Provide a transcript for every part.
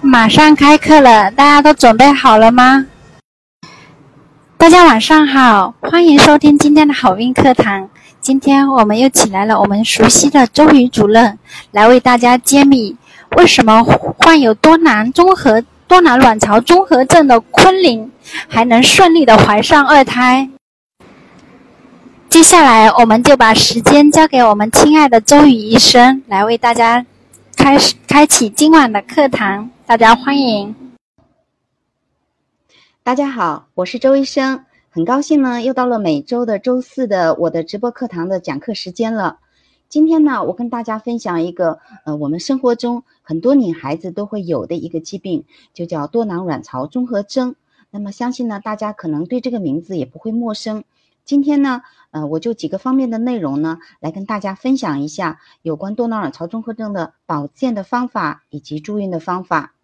马上开课了，大家都准备好了吗？大家晚上好，欢迎收听今天的好运课堂。今天我们又请来了我们熟悉的周宇主任，来为大家揭秘为什么患有多囊综合多囊卵巢综合症的昆凌还能顺利的怀上二胎。接下来，我们就把时间交给我们亲爱的周宇医生，来为大家开始开启今晚的课堂。大家欢迎。大家好，我是周医生，很高兴呢，又到了每周的周四的我的直播课堂的讲课时间了。今天呢，我跟大家分享一个呃，我们生活中很多女孩子都会有的一个疾病，就叫多囊卵巢综合征。那么，相信呢，大家可能对这个名字也不会陌生。今天呢，呃，我就几个方面的内容呢，来跟大家分享一下有关多囊卵巢综合症的保健的方法以及助孕的方法。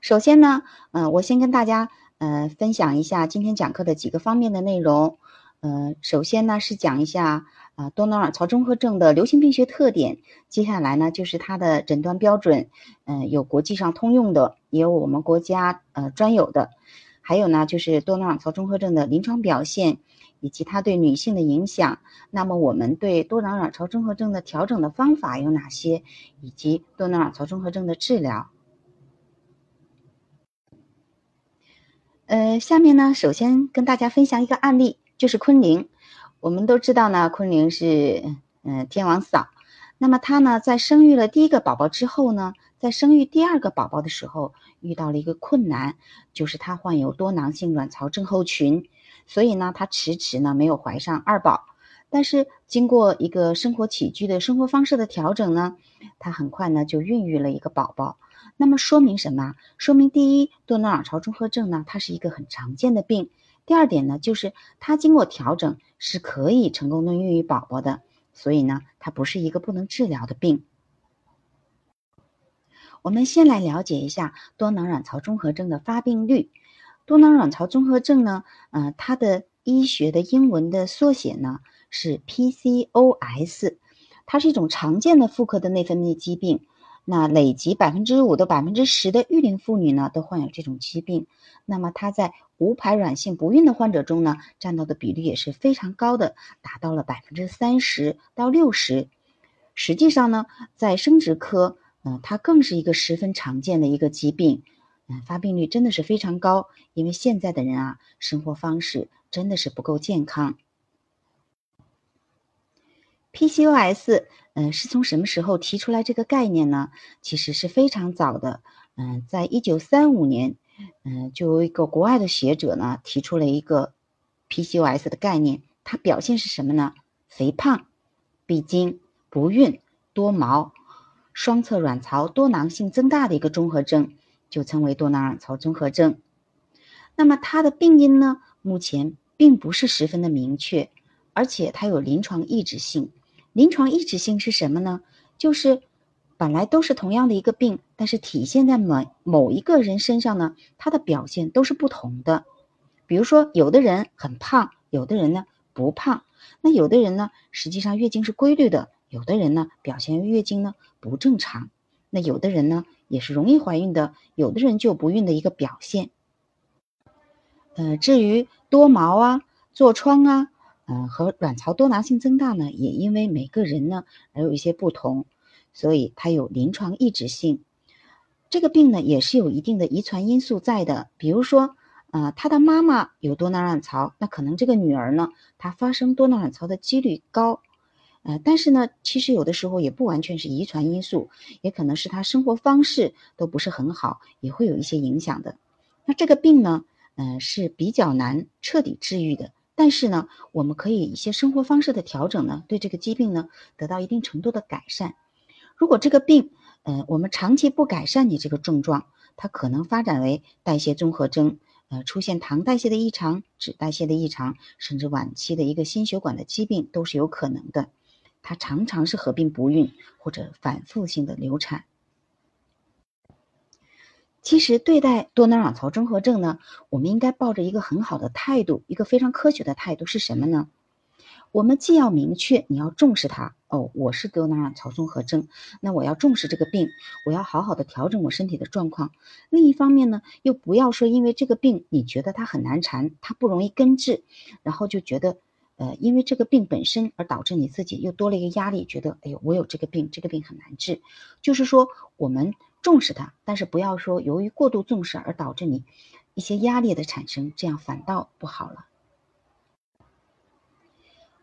首先呢，呃，我先跟大家，呃，分享一下今天讲课的几个方面的内容。呃，首先呢是讲一下啊多囊卵巢综合症的流行病学特点。接下来呢就是它的诊断标准，嗯，有国际上通用的，也有我们国家呃专有的。还有呢就是多囊卵巢综合症的临床表现，以及它对女性的影响。那么我们对多囊卵巢综合症的调整的方法有哪些？以及多囊卵巢综合症的治疗。呃，下面呢，首先跟大家分享一个案例，就是昆凌。我们都知道呢，昆凌是嗯天王嫂。那么她呢，在生育了第一个宝宝之后呢，在生育第二个宝宝的时候，遇到了一个困难，就是她患有多囊性卵巢症候群，所以呢，她迟迟呢没有怀上二宝。但是经过一个生活起居的生活方式的调整呢，她很快呢就孕育了一个宝宝。那么说明什么？说明第一，多囊卵巢综合症呢，它是一个很常见的病。第二点呢，就是它经过调整是可以成功的孕育宝宝的，所以呢，它不是一个不能治疗的病。我们先来了解一下多囊卵巢综合症的发病率。多囊卵巢综合症呢，呃，它的医学的英文的缩写呢是 PCOS，它是一种常见的妇科的内分泌疾病。那累计百分之五到百分之十的育龄妇女呢，都患有这种疾病。那么它在无排卵性不孕的患者中呢，占到的比例也是非常高的，达到了百分之三十到六十。实际上呢，在生殖科，嗯，它更是一个十分常见的一个疾病，嗯，发病率真的是非常高。因为现在的人啊，生活方式真的是不够健康。PCOS，嗯，是从什么时候提出来这个概念呢？其实是非常早的，嗯，在一九三五年，嗯，就有一个国外的学者呢提出了一个 PCOS 的概念，它表现是什么呢？肥胖、闭经、不孕、多毛、双侧卵巢多囊性增大的一个综合征，就称为多囊卵巢综合征。那么它的病因呢，目前并不是十分的明确，而且它有临床抑制性。临床抑制性是什么呢？就是本来都是同样的一个病，但是体现在某某一个人身上呢，它的表现都是不同的。比如说，有的人很胖，有的人呢不胖。那有的人呢，实际上月经是规律的；有的人呢，表现月经呢不正常。那有的人呢，也是容易怀孕的；有的人就不孕的一个表现。呃，至于多毛啊、痤疮啊。嗯，和卵巢多囊性增大呢，也因为每个人呢而有一些不同，所以它有临床抑制性。这个病呢也是有一定的遗传因素在的，比如说，呃，他的妈妈有多囊卵巢，那可能这个女儿呢，她发生多囊卵巢的几率高。呃，但是呢，其实有的时候也不完全是遗传因素，也可能是他生活方式都不是很好，也会有一些影响的。那这个病呢，嗯，是比较难彻底治愈的。但是呢，我们可以一些生活方式的调整呢，对这个疾病呢得到一定程度的改善。如果这个病，呃，我们长期不改善你这个症状，它可能发展为代谢综合征，呃，出现糖代谢的异常、脂代谢的异常，甚至晚期的一个心血管的疾病都是有可能的。它常常是合并不孕或者反复性的流产。其实对待多囊卵巢综合症呢，我们应该抱着一个很好的态度，一个非常科学的态度是什么呢？我们既要明确你要重视它哦，我是多囊卵巢综合症，那我要重视这个病，我要好好的调整我身体的状况。另一方面呢，又不要说因为这个病你觉得它很难缠，它不容易根治，然后就觉得呃，因为这个病本身而导致你自己又多了一个压力，觉得哎呦，我有这个病，这个病很难治。就是说我们重视它，但是不要说由于过度重视而导致你一些压力的产生，这样反倒不好了。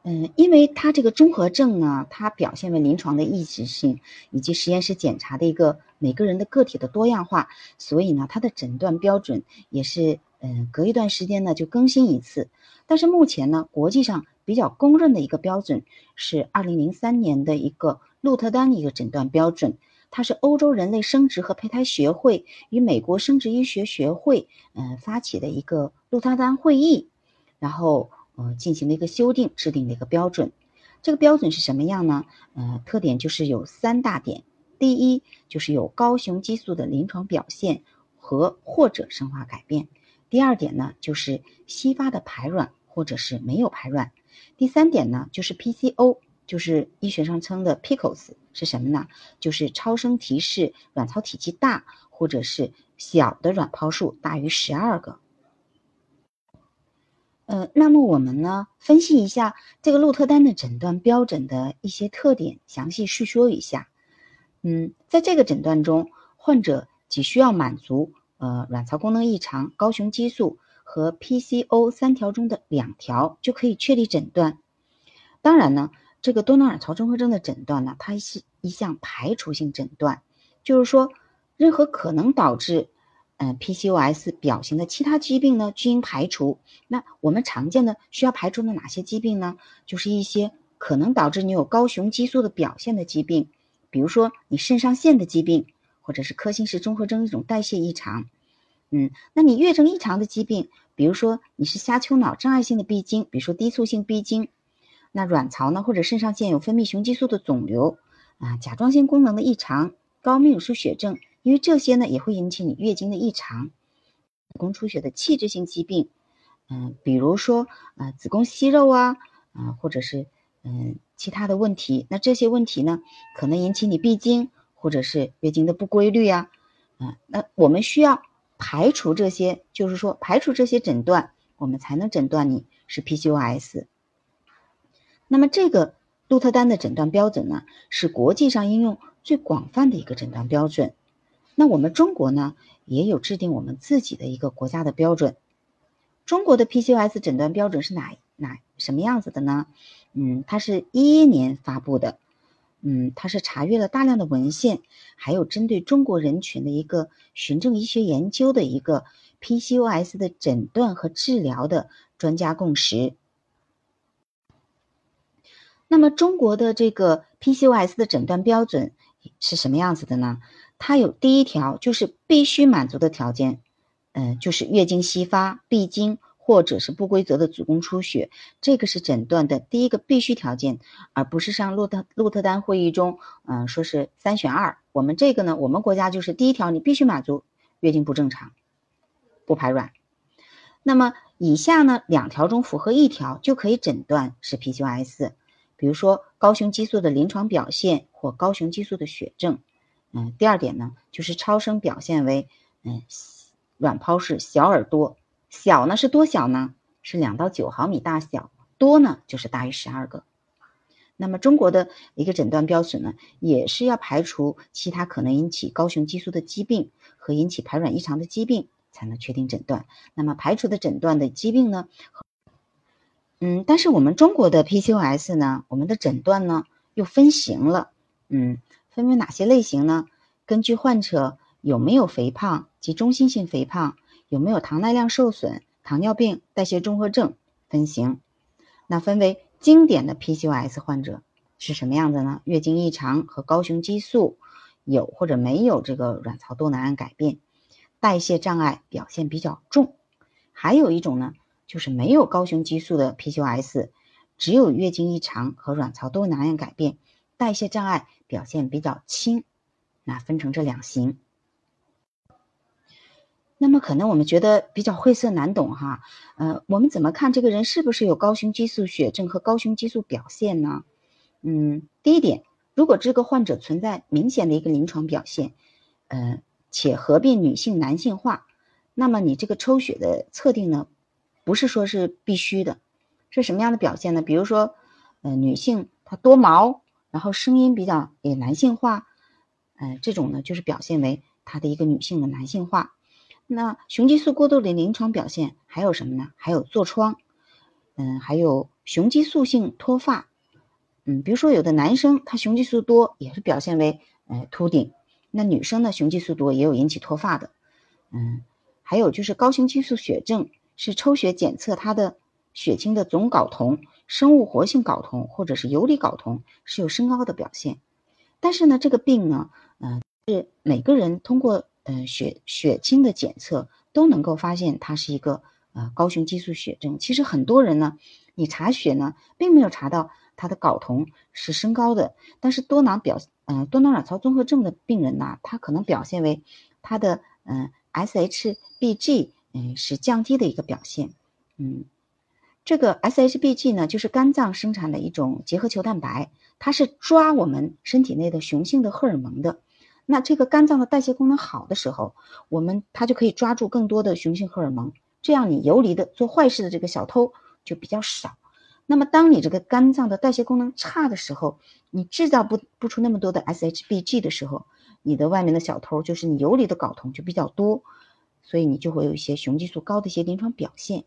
嗯，因为它这个综合症呢，它表现为临床的异质性以及实验室检查的一个每个人的个体的多样化，所以呢，它的诊断标准也是嗯隔一段时间呢就更新一次。但是目前呢，国际上比较公认的一个标准是二零零三年的一个鹿特丹的一个诊断标准，它是欧洲人类生殖和胚胎学会与美国生殖医学学会嗯发起的一个鹿特丹会议，然后。呃，进行了一个修订，制定了一个标准。这个标准是什么样呢？呃，特点就是有三大点。第一，就是有高雄激素的临床表现和或者生化改变。第二点呢，就是稀发的排卵或者是没有排卵。第三点呢，就是 PCO，就是医学上称的 PCOS 是什么呢？就是超声提示卵巢体积大或者是小的卵泡数大于十二个。呃，那么我们呢，分析一下这个鹿特丹的诊断标准的一些特点，详细叙说一下。嗯，在这个诊断中，患者只需要满足呃卵巢功能异常、高雄激素和 PCO 三条中的两条，就可以确立诊断。当然呢，这个多囊卵巢综合征的诊断呢，它是一项排除性诊断，就是说，任何可能导致。嗯，PCOS 表型的其他疾病呢，均应排除。那我们常见的需要排除的哪些疾病呢？就是一些可能导致你有高雄激素的表现的疾病，比如说你肾上腺的疾病，或者是科兴氏综合征一种代谢异常。嗯，那你月经异常的疾病，比如说你是下丘脑障碍性的闭经，比如说低促性闭经。那卵巢呢，或者肾上腺有分泌雄激素的肿瘤啊，甲状腺功能的异常，高泌乳素血症。因为这些呢也会引起你月经的异常，子宫出血的器质性疾病，嗯，比如说啊子宫息肉啊，啊或者是嗯其他的问题，那这些问题呢可能引起你闭经或者是月经的不规律啊，啊那我们需要排除这些，就是说排除这些诊断，我们才能诊断你是 PCOS。那么这个鹿特丹的诊断标准呢，是国际上应用最广泛的一个诊断标准。那我们中国呢，也有制定我们自己的一个国家的标准。中国的 PCOS 诊断标准是哪哪什么样子的呢？嗯，它是一一年发布的。嗯，它是查阅了大量的文献，还有针对中国人群的一个循证医学研究的一个 PCOS 的诊断和治疗的专家共识。那么中国的这个 PCOS 的诊断标准是什么样子的呢？它有第一条，就是必须满足的条件，嗯，就是月经稀发、闭经或者是不规则的子宫出血，这个是诊断的第一个必须条件，而不是像鹿特鹿特丹会议中，嗯，说是三选二。我们这个呢，我们国家就是第一条，你必须满足月经不正常、不排卵。那么以下呢两条中符合一条就可以诊断是 PCOS，比如说高雄激素的临床表现或高雄激素的血症。嗯，第二点呢，就是超声表现为，嗯，卵泡是小耳多，小呢是多小呢？是两到九毫米大小，多呢就是大于十二个。那么中国的一个诊断标准呢，也是要排除其他可能引起高雄激素的疾病和引起排卵异常的疾病，才能确定诊断。那么排除的诊断的疾病呢，嗯，但是我们中国的 PCOS 呢，我们的诊断呢又分型了，嗯。分为哪些类型呢？根据患者有没有肥胖及中心性肥胖，有没有糖耐量受损、糖尿病、代谢综合症分型。那分为经典的 PCOS 患者是什么样的呢？月经异常和高雄激素有或者没有这个卵巢多囊胺改变，代谢障碍表现比较重。还有一种呢，就是没有高雄激素的 PCOS，只有月经异常和卵巢多囊胺改变。代谢障碍表现比较轻，那分成这两型。那么可能我们觉得比较晦涩难懂哈，呃，我们怎么看这个人是不是有高雄激素血症和高雄激素表现呢？嗯，第一点，如果这个患者存在明显的一个临床表现，呃，且合并女性男性化，那么你这个抽血的测定呢，不是说是必须的，是什么样的表现呢？比如说，呃，女性她多毛，然后声音比较也男性化，呃，这种呢就是表现为她的一个女性的男性化。那雄激素过多的临床表现还有什么呢？还有痤疮，嗯，还有雄激素性脱发，嗯，比如说有的男生他雄激素多也是表现为呃秃顶，那女生呢雄激素多也有引起脱发的，嗯，还有就是高雄激素血症是抽血检测他的血清的总睾酮、生物活性睾酮或者是游离睾酮是有升高的表现，但是呢这个病呢，嗯，是每个人通过。嗯，血血清的检测都能够发现它是一个呃高雄激素血症。其实很多人呢，你查血呢，并没有查到他的睾酮是升高的，但是多囊表嗯多囊卵巢综合症的病人呢，他可能表现为他的嗯 SHBG 嗯是降低的一个表现。嗯，这个 SHBG 呢，就是肝脏生产的一种结合球蛋白，它是抓我们身体内的雄性的荷尔蒙的。那这个肝脏的代谢功能好的时候，我们它就可以抓住更多的雄性荷尔蒙，这样你游离的做坏事的这个小偷就比较少。那么当你这个肝脏的代谢功能差的时候，你制造不不出那么多的 SHBG 的时候，你的外面的小偷就是你游离的睾酮就比较多，所以你就会有一些雄激素高的一些临床表现。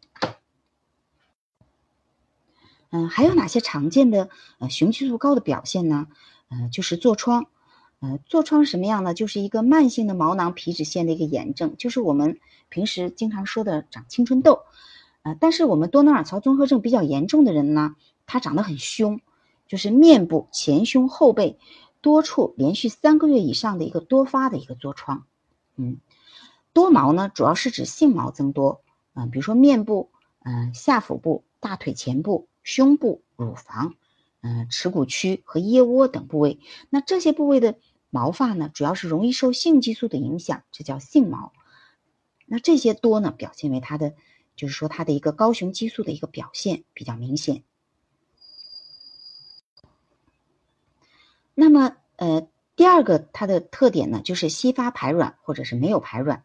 嗯，还有哪些常见的呃雄激素高的表现呢？呃，就是痤疮。呃，痤疮什么样呢？就是一个慢性的毛囊皮脂腺的一个炎症，就是我们平时经常说的长青春痘。呃，但是我们多囊卵巢综合症比较严重的人呢，他长得很凶，就是面部前胸后背多处连续三个月以上的一个多发的一个痤疮。嗯，多毛呢，主要是指性毛增多，嗯，比如说面部、嗯下腹部、大腿前部、胸部、乳房、嗯耻骨区和腋窝等部位。那这些部位的。毛发呢，主要是容易受性激素的影响，这叫性毛。那这些多呢，表现为它的，就是说它的一个高雄激素的一个表现比较明显。那么，呃，第二个它的特点呢，就是稀发排卵或者是没有排卵。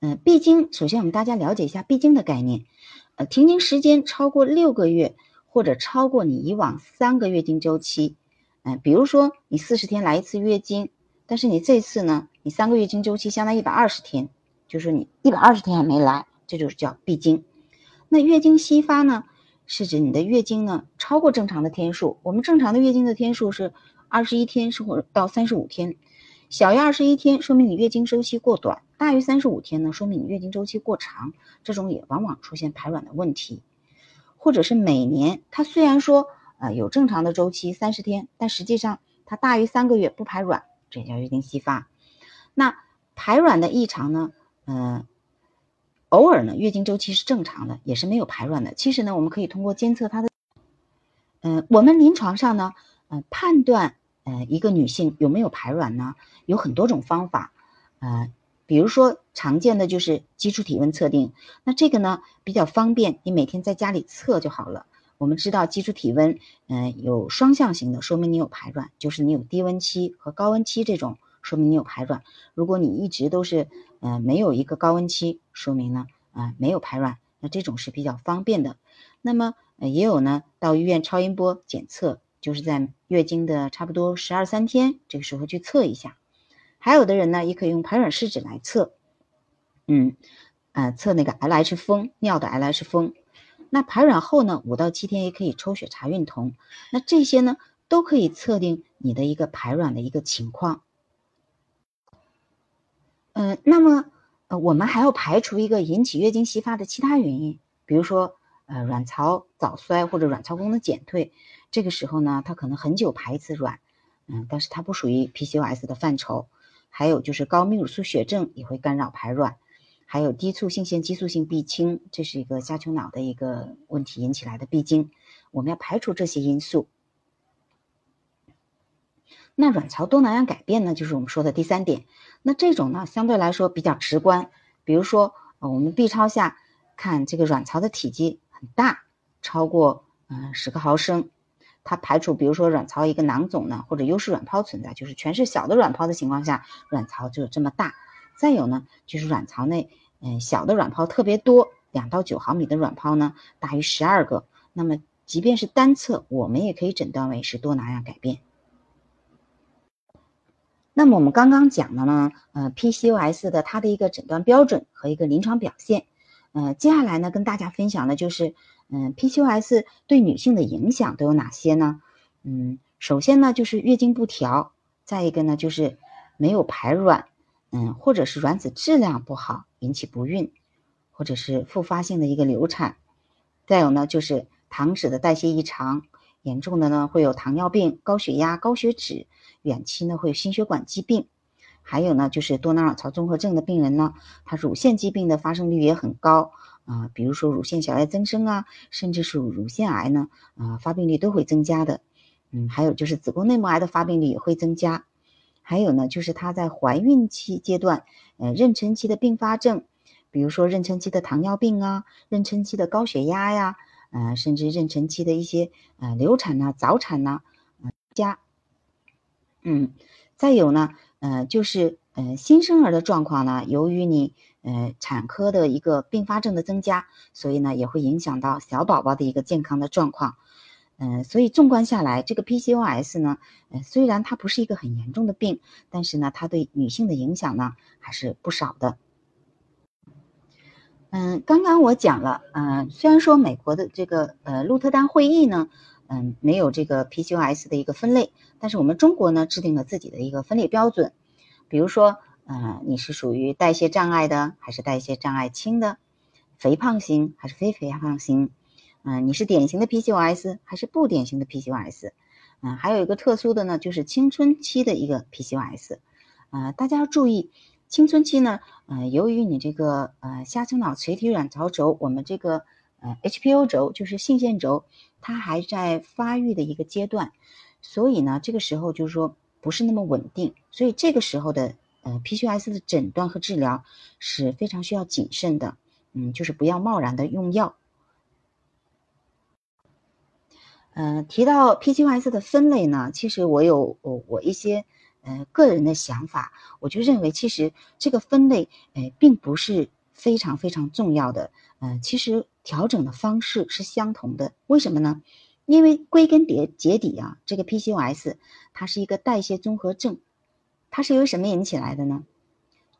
嗯，闭经，首先我们大家了解一下闭经的概念。呃，停经时间超过六个月，或者超过你以往三个月经周期。嗯，比如说你四十天来一次月经，但是你这次呢，你三个月经周期相当于一百二十天，就是你一百二十天还没来，这就是叫闭经。那月经稀发呢，是指你的月经呢超过正常的天数。我们正常的月经的天数是二十一天，是或到三十五天，小于二十一天说明你月经周期过短，大于三十五天呢说明你月经周期过长，这种也往往出现排卵的问题，或者是每年它虽然说。啊，有正常的周期三十天，但实际上它大于三个月不排卵，这叫月经稀发。那排卵的异常呢？嗯，偶尔呢，月经周期是正常的，也是没有排卵的。其实呢，我们可以通过监测它的，嗯，我们临床上呢，嗯，判断呃一个女性有没有排卵呢，有很多种方法，呃，比如说常见的就是基础体温测定，那这个呢比较方便，你每天在家里测就好了。我们知道基础体温，嗯，有双向型的，说明你有排卵，就是你有低温期和高温期这种，说明你有排卵。如果你一直都是，嗯，没有一个高温期，说明呢，啊，没有排卵，那这种是比较方便的。那么也有呢，到医院超音波检测，就是在月经的差不多十二三天这个时候去测一下。还有的人呢，也可以用排卵试纸来测，嗯，呃，测那个 LH 峰尿的 LH 峰。那排卵后呢，五到七天也可以抽血查孕酮，那这些呢都可以测定你的一个排卵的一个情况。嗯，那么呃，我们还要排除一个引起月经稀发的其他原因，比如说呃卵巢早衰或者卵巢功能减退，这个时候呢，它可能很久排一次卵，嗯，但是它不属于 PCOS 的范畴。还有就是高泌乳素血症也会干扰排卵。还有低促性腺激素性闭经，这是一个下丘脑的一个问题引起来的闭经，我们要排除这些因素。那卵巢多囊样改变呢，就是我们说的第三点。那这种呢，相对来说比较直观，比如说，我们 B 超下看这个卵巢的体积很大，超过嗯十个毫升，它排除比如说卵巢一个囊肿呢，或者优势卵泡存在，就是全是小的卵泡的情况下，卵巢就有这么大。再有呢，就是卵巢内嗯小的卵泡特别多，两到九毫米的卵泡呢大于十二个，那么即便是单侧，我们也可以诊断为是多囊样改变。那么我们刚刚讲的呢，呃，PCOS 的它的一个诊断标准和一个临床表现，呃，接下来呢跟大家分享的就是，嗯，PCOS 对女性的影响都有哪些呢？嗯，首先呢就是月经不调，再一个呢就是没有排卵，嗯，或者是卵子质量不好引起不孕，或者是复发性的一个流产，再有呢就是糖脂的代谢异常。严重的呢，会有糖尿病、高血压、高血脂；远期呢，会有心血管疾病。还有呢，就是多囊卵巢综合症的病人呢，他乳腺疾病的发生率也很高啊，比如说乳腺小叶增生啊，甚至是乳腺癌呢，啊，发病率都会增加的。嗯，还有就是子宫内膜癌的发病率也会增加。还有呢，就是她在怀孕期阶段，呃，妊娠期的并发症，比如说妊娠期的糖尿病啊，妊娠期的高血压呀。呃，甚至妊娠期的一些呃流产呐、早产呐，加，嗯，再有呢，呃，就是呃新生儿的状况呢，由于你呃产科的一个并发症的增加，所以呢也会影响到小宝宝的一个健康的状况，嗯，所以纵观下来，这个 PCOS 呢，呃虽然它不是一个很严重的病，但是呢它对女性的影响呢还是不少的。嗯，刚刚我讲了，嗯，虽然说美国的这个呃鹿特丹会议呢，嗯，没有这个 PCOS 的一个分类，但是我们中国呢制定了自己的一个分类标准，比如说，嗯，你是属于代谢障碍的，还是代谢障碍轻的，肥胖型还是非肥胖型，嗯，你是典型的 PCOS 还是不典型的 PCOS，嗯，还有一个特殊的呢，就是青春期的一个 PCOS，呃，大家要注意。青春期呢，呃，由于你这个呃下丘脑垂体卵巢轴，我们这个呃 HPO 轴就是性腺轴，它还在发育的一个阶段，所以呢，这个时候就是说不是那么稳定，所以这个时候的呃 PCOS 的诊断和治疗是非常需要谨慎的，嗯，就是不要贸然的用药。嗯，提到 PCOS 的分类呢，其实我有我我一些。呃，个人的想法，我就认为其实这个分类，呃，并不是非常非常重要的。呃，其实调整的方式是相同的。为什么呢？因为归根结结底啊，这个 PCOS 它是一个代谢综合症，它是由什么引起来的呢？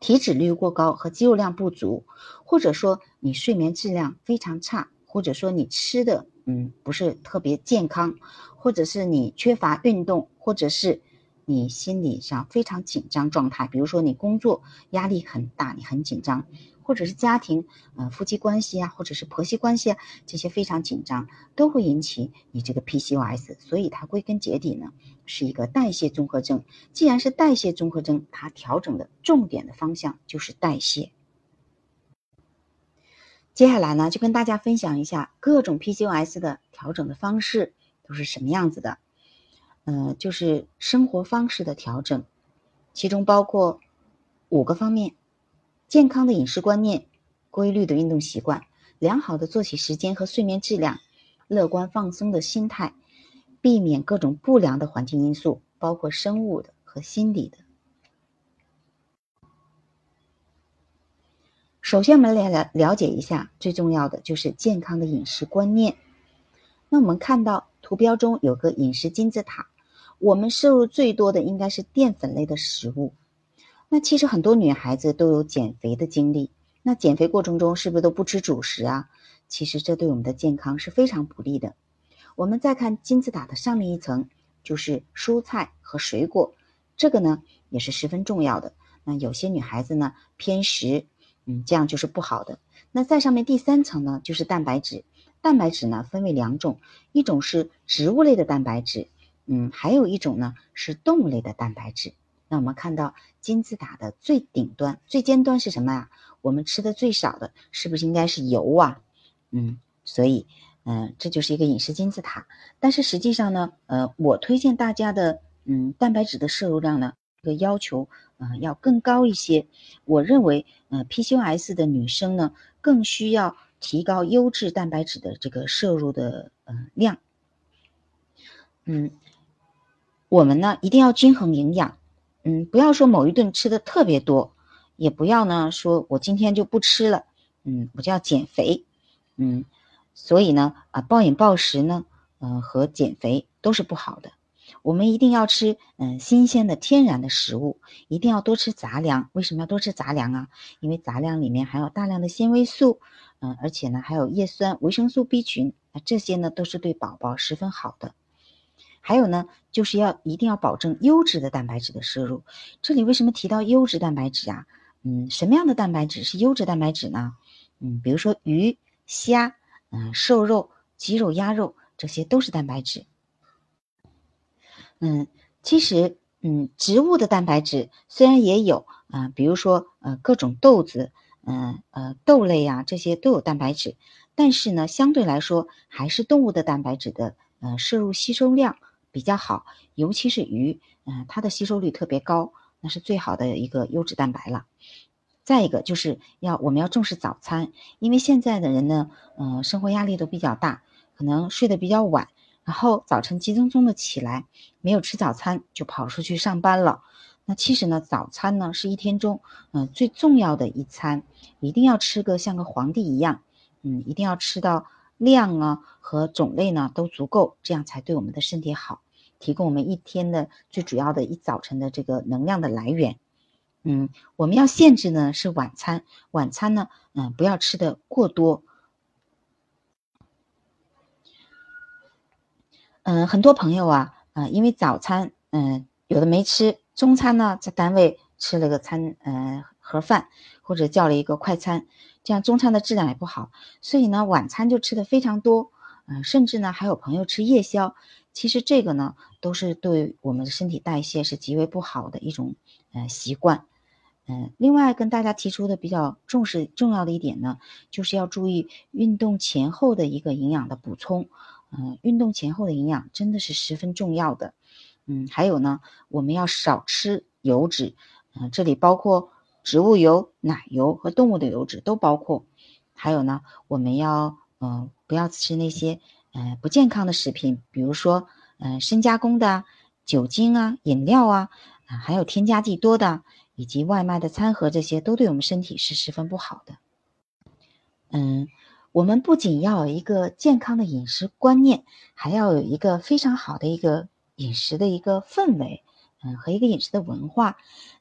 体脂率过高和肌肉量不足，或者说你睡眠质量非常差，或者说你吃的嗯不是特别健康，或者是你缺乏运动，或者是。你心理上非常紧张状态，比如说你工作压力很大，你很紧张，或者是家庭，呃，夫妻关系啊，或者是婆媳关系啊，这些非常紧张，都会引起你这个 PCOS。所以它归根结底呢，是一个代谢综合症。既然是代谢综合症，它调整的重点的方向就是代谢。接下来呢，就跟大家分享一下各种 PCOS 的调整的方式都是什么样子的。嗯，就是生活方式的调整，其中包括五个方面：健康的饮食观念、规律的运动习惯、良好的作息时间和睡眠质量、乐观放松的心态、避免各种不良的环境因素，包括生物的和心理的。首先，我们来了了解一下最重要的就是健康的饮食观念。那我们看到图标中有个饮食金字塔。我们摄入最多的应该是淀粉类的食物。那其实很多女孩子都有减肥的经历。那减肥过程中是不是都不吃主食啊？其实这对我们的健康是非常不利的。我们再看金字塔的上面一层，就是蔬菜和水果，这个呢也是十分重要的。那有些女孩子呢偏食，嗯，这样就是不好的。那在上面第三层呢就是蛋白质。蛋白质呢分为两种，一种是植物类的蛋白质。嗯，还有一种呢是动物类的蛋白质。那我们看到金字塔的最顶端、最尖端是什么呀？我们吃的最少的，是不是应该是油啊？嗯，所以，嗯，这就是一个饮食金字塔。但是实际上呢，呃，我推荐大家的，嗯，蛋白质的摄入量呢，这个要求，呃，要更高一些。我认为，呃，PCOS 的女生呢，更需要提高优质蛋白质的这个摄入的呃量。嗯，我们呢一定要均衡营养，嗯，不要说某一顿吃的特别多，也不要呢说我今天就不吃了，嗯，我就要减肥，嗯，所以呢，啊，暴饮暴食呢，嗯，和减肥都是不好的。我们一定要吃嗯新鲜的天然的食物，一定要多吃杂粮。为什么要多吃杂粮啊？因为杂粮里面含有大量的纤维素，嗯，而且呢还有叶酸、维生素 B 群，那这些呢都是对宝宝十分好的。还有呢就是要一定要保证优质的蛋白质的摄入。这里为什么提到优质蛋白质啊？嗯，什么样的蛋白质是优质蛋白质呢？嗯，比如说鱼、虾，嗯，瘦肉、鸡肉、鸭肉，这些都是蛋白质。嗯，其实，嗯，植物的蛋白质虽然也有啊，比如说，呃，各种豆子，嗯，呃，豆类呀，这些都有蛋白质，但是呢，相对来说，还是动物的蛋白质的，呃，摄入吸收量比较好，尤其是鱼，嗯，它的吸收率特别高，那是最好的一个优质蛋白了。再一个就是要我们要重视早餐，因为现在的人呢，嗯，生活压力都比较大，可能睡得比较晚。然后早晨急匆匆的起来，没有吃早餐就跑出去上班了。那其实呢，早餐呢是一天中嗯最重要的一餐，一定要吃个像个皇帝一样，嗯，一定要吃到量啊和种类呢都足够，这样才对我们的身体好，提供我们一天的最主要的一早晨的这个能量的来源。嗯，我们要限制呢是晚餐，晚餐呢嗯不要吃的过多。嗯，很多朋友啊，啊，因为早餐，嗯，有的没吃，中餐呢，在单位吃了个餐，嗯，盒饭或者叫了一个快餐，这样中餐的质量也不好，所以呢，晚餐就吃的非常多，嗯，甚至呢，还有朋友吃夜宵，其实这个呢，都是对我们的身体代谢是极为不好的一种，呃，习惯，嗯，另外跟大家提出的比较重视重要的一点呢，就是要注意运动前后的一个营养的补充。嗯，运动前后的营养真的是十分重要的。嗯，还有呢，我们要少吃油脂。嗯，这里包括植物油、奶油和动物的油脂都包括。还有呢，我们要嗯不要吃那些嗯不健康的食品，比如说嗯深加工的酒精啊、饮料啊，啊还有添加剂多的，以及外卖的餐盒，这些都对我们身体是十分不好的。嗯。我们不仅要有一个健康的饮食观念，还要有一个非常好的一个饮食的一个氛围，嗯，和一个饮食的文化，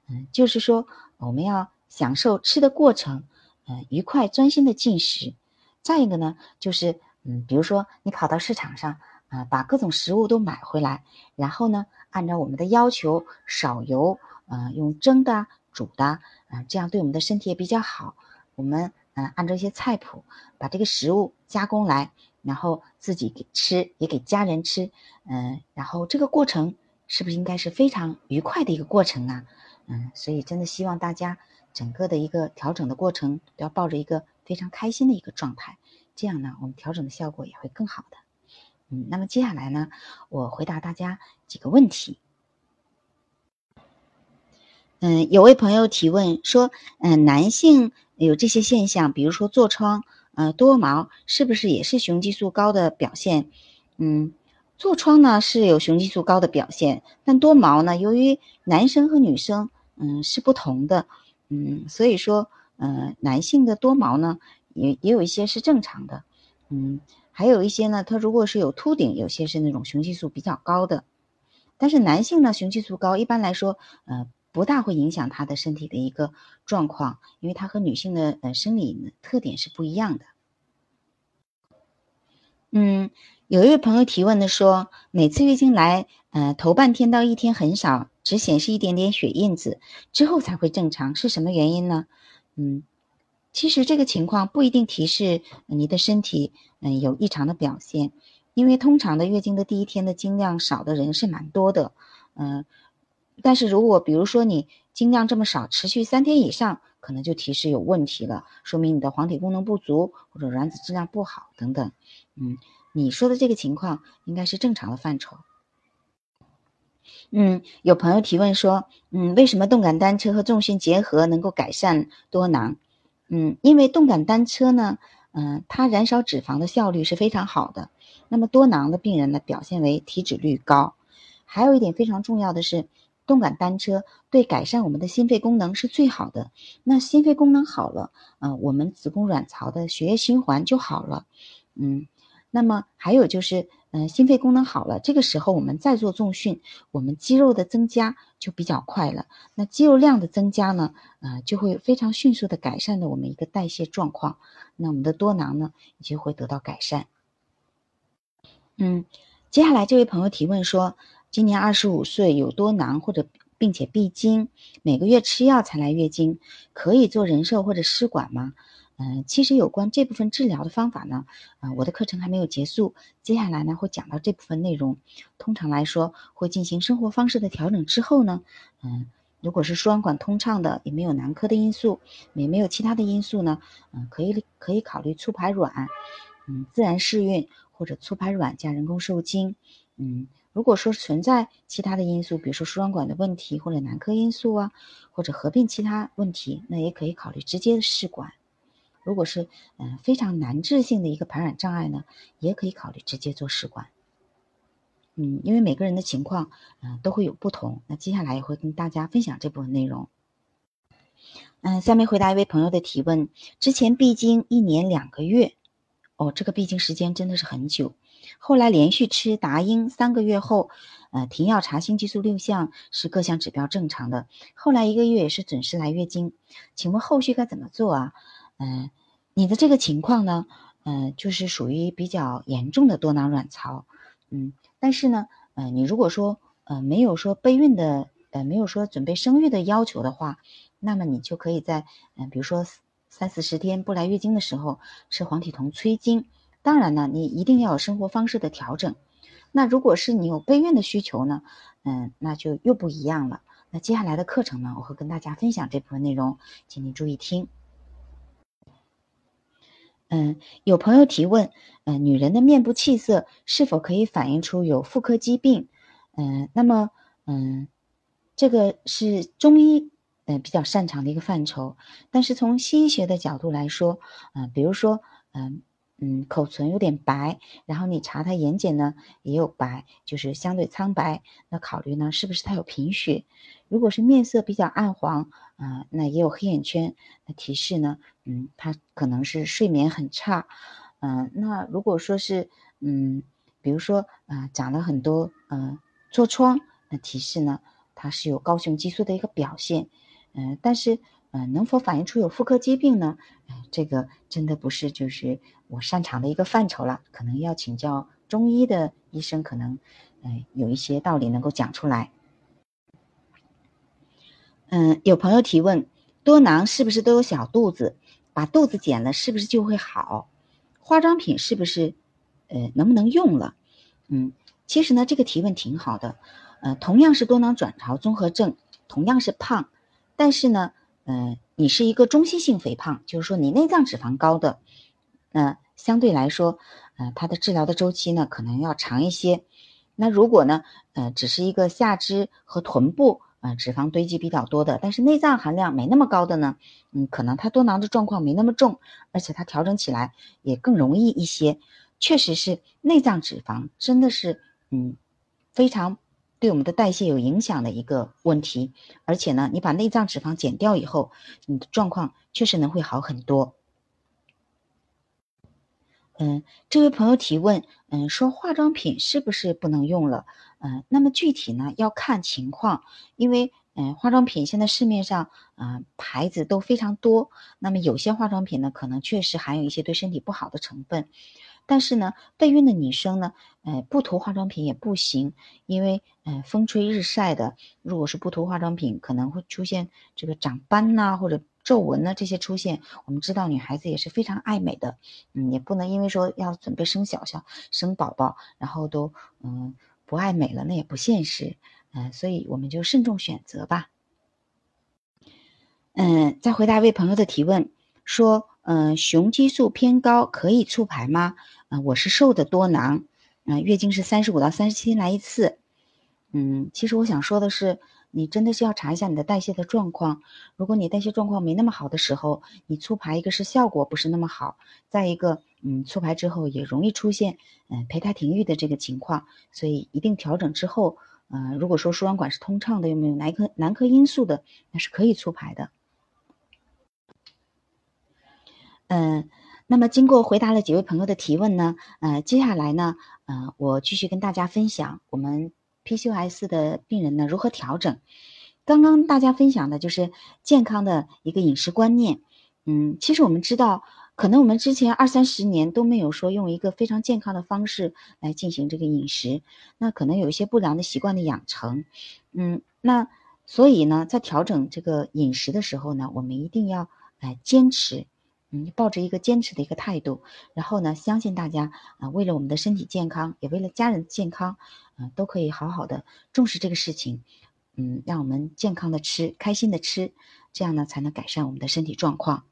嗯，就是说我们要享受吃的过程，嗯，愉快专心的进食。再一个呢，就是嗯，比如说你跑到市场上，啊，把各种食物都买回来，然后呢，按照我们的要求少油，嗯，用蒸的、煮的，啊，这样对我们的身体也比较好。我们。嗯，按照一些菜谱，把这个食物加工来，然后自己给吃，也给家人吃。嗯，然后这个过程是不是应该是非常愉快的一个过程啊？嗯，所以真的希望大家整个的一个调整的过程都要抱着一个非常开心的一个状态，这样呢，我们调整的效果也会更好的。嗯，那么接下来呢，我回答大家几个问题。嗯，有位朋友提问说，嗯，男性。有这些现象，比如说痤疮，呃，多毛，是不是也是雄激素高的表现？嗯，痤疮呢是有雄激素高的表现，但多毛呢，由于男生和女生，嗯，是不同的，嗯，所以说，呃，男性的多毛呢，也也有一些是正常的，嗯，还有一些呢，它如果是有秃顶，有些是那种雄激素比较高的，但是男性呢，雄激素高，一般来说，呃。不大会影响他的身体的一个状况，因为他和女性的呃生理特点是不一样的。嗯，有一位朋友提问的说，每次月经来，呃，头半天到一天很少，只显示一点点血印子，之后才会正常，是什么原因呢？嗯，其实这个情况不一定提示你的身体嗯有异常的表现，因为通常的月经的第一天的经量少的人是蛮多的，嗯。但是如果比如说你经量这么少，持续三天以上，可能就提示有问题了，说明你的黄体功能不足或者卵子质量不好等等。嗯，你说的这个情况应该是正常的范畴。嗯，有朋友提问说，嗯，为什么动感单车和重心结合能够改善多囊？嗯，因为动感单车呢，嗯，它燃烧脂肪的效率是非常好的。那么多囊的病人呢，表现为体脂率高。还有一点非常重要的是，动感单车对改善我们的心肺功能是最好的。那心肺功能好了，嗯，我们子宫卵巢的血液循环就好了。嗯，那么还有就是，嗯，心肺功能好了，这个时候我们再做重训，我们肌肉的增加就比较快了。那肌肉量的增加呢，呃，就会非常迅速的改善了我们一个代谢状况。那我们的多囊呢，也就会得到改善。嗯，接下来这位朋友提问说。今年二十五岁，有多囊或者并且闭经，每个月吃药才来月经，可以做人寿或者试管吗？嗯，其实有关这部分治疗的方法呢，嗯，我的课程还没有结束，接下来呢会讲到这部分内容。通常来说，会进行生活方式的调整之后呢，嗯，如果是输卵管通畅的，也没有男科的因素，也没有其他的因素呢，嗯，可以可以考虑促排卵，嗯，自然试孕或者促排卵加人工受精，嗯。如果说存在其他的因素，比如说输卵管的问题或者男科因素啊，或者合并其他问题，那也可以考虑直接的试管。如果是嗯非常难治性的一个排卵障碍呢，也可以考虑直接做试管。嗯，因为每个人的情况嗯都会有不同。那接下来也会跟大家分享这部分内容。嗯，下面回答一位朋友的提问：之前闭经一年两个月，哦，这个闭经时间真的是很久。后来连续吃达英三个月后，呃，停药查心激素六项是各项指标正常的。后来一个月也是准时来月经，请问后续该怎么做啊？嗯，你的这个情况呢，嗯，就是属于比较严重的多囊卵巢，嗯，但是呢，呃，你如果说呃没有说备孕的，呃没有说准备生育的要求的话，那么你就可以在嗯，比如说三四十天不来月经的时候吃黄体酮催经。当然呢，你一定要有生活方式的调整。那如果是你有备孕的需求呢，嗯，那就又不一样了。那接下来的课程呢，我会跟大家分享这部分内容，请你注意听。嗯，有朋友提问，嗯，女人的面部气色是否可以反映出有妇科疾病？嗯，那么，嗯，这个是中医嗯比较擅长的一个范畴，但是从西医学的角度来说，嗯，比如说，嗯。嗯，口唇有点白，然后你查他眼睑呢也有白，就是相对苍白。那考虑呢，是不是他有贫血？如果是面色比较暗黄，啊，那也有黑眼圈，那提示呢，嗯，他可能是睡眠很差。嗯，那如果说是，嗯，比如说啊，长了很多嗯痤疮，那提示呢，他是有高雄激素的一个表现。嗯，但是。嗯，能否反映出有妇科疾病呢？嗯这个真的不是就是我擅长的一个范畴了，可能要请教中医的医生，可能嗯有一些道理能够讲出来。嗯，有朋友提问，多囊是不是都有小肚子？把肚子减了是不是就会好？化妆品是不是呃能不能用了？嗯，其实呢这个提问挺好的。呃，同样是多囊卵巢综合症，同样是胖，但是呢。嗯，你是一个中性性肥胖，就是说你内脏脂肪高的，那相对来说，呃，它的治疗的周期呢可能要长一些。那如果呢，呃，只是一个下肢和臀部呃脂肪堆积比较多的，但是内脏含量没那么高的呢，嗯，可能它多囊的状况没那么重，而且它调整起来也更容易一些。确实是内脏脂肪真的是嗯非常。对我们的代谢有影响的一个问题，而且呢，你把内脏脂肪减掉以后，你的状况确实能会好很多。嗯，这位朋友提问，嗯，说化妆品是不是不能用了？嗯，那么具体呢要看情况，因为嗯，化妆品现在市面上嗯牌子都非常多，那么有些化妆品呢可能确实含有一些对身体不好的成分。但是呢，备孕的女生呢，呃，不涂化妆品也不行，因为，呃，风吹日晒的，如果是不涂化妆品，可能会出现这个长斑呐，或者皱纹呐这些出现。我们知道女孩子也是非常爱美的，嗯，也不能因为说要准备生小小生宝宝，然后都嗯不爱美了，那也不现实，嗯，所以我们就慎重选择吧。嗯，再回答一位朋友的提问，说。嗯，雄激素偏高可以促排吗？嗯，我是瘦的多囊，嗯，月经是三十五到三十七天来一次。嗯，其实我想说的是，你真的是要查一下你的代谢的状况。如果你代谢状况没那么好的时候，你促排一个是效果不是那么好，再一个，嗯，促排之后也容易出现嗯胚胎停育的这个情况。所以一定调整之后，嗯，如果说输卵管是通畅的，又没有男科男科因素的，那是可以促排的。嗯，那么经过回答了几位朋友的提问呢，呃，接下来呢，呃，我继续跟大家分享我们。PCOS 的病人呢，如何调整？刚刚大家分享的就是健康的一个饮食观念。嗯，其实我们知道，可能我们之前二三十年都没有说用一个非常健康的方式来进行这个饮食，那可能有一些不良的习惯的养成。嗯，那所以呢，在调整这个饮食的时候呢，我们一定要来坚持。嗯，抱着一个坚持的一个态度，然后呢，相信大家啊，为了我们的身体健康，也为了家人健康，嗯，都可以好好的重视这个事情，嗯，让我们健康的吃，开心的吃，这样呢，才能改善我们的身体状况。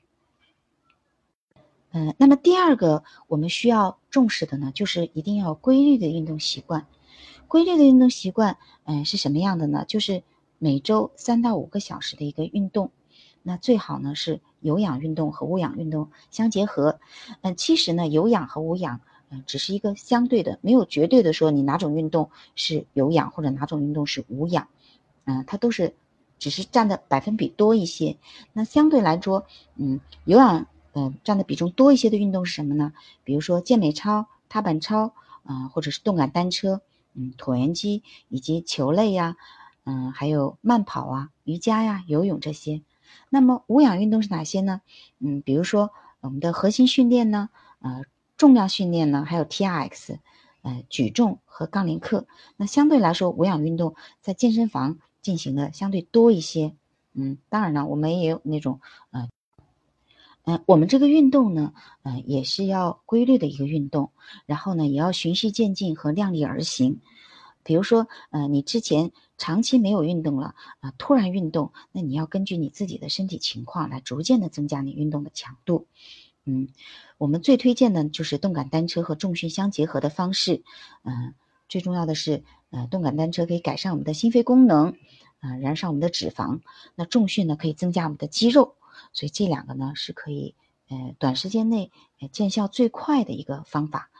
嗯，那么第二个我们需要重视的呢，就是一定要规律的运动习惯。规律的运动习惯，嗯，是什么样的呢？就是每周三到五个小时的一个运动。那最好呢是有氧运动和无氧运动相结合，嗯，其实呢有氧和无氧，嗯，只是一个相对的，没有绝对的说你哪种运动是有氧或者哪种运动是无氧，嗯，它都是只是占的百分比多一些。那相对来说，嗯，有氧嗯占的比重多一些的运动是什么呢？比如说健美操、踏板操，嗯，或者是动感单车，嗯，椭圆机以及球类呀，嗯，还有慢跑啊、瑜伽呀、游泳这些。那么无氧运动是哪些呢？嗯，比如说我们的核心训练呢，呃，重量训练呢，还有 T R X，呃，举重和杠铃课。那相对来说，无氧运动在健身房进行的相对多一些。嗯，当然了，我们也有那种，呃，嗯，我们这个运动呢，嗯，也是要规律的一个运动，然后呢，也要循序渐进和量力而行。比如说，呃，你之前长期没有运动了，啊，突然运动，那你要根据你自己的身体情况来逐渐的增加你运动的强度。嗯，我们最推荐的就是动感单车和重训相结合的方式。嗯，最重要的是，呃，动感单车可以改善我们的心肺功能，啊，燃烧我们的脂肪。那重训呢，可以增加我们的肌肉。所以这两个呢，是可以，呃，短时间内见效最快的一个方法。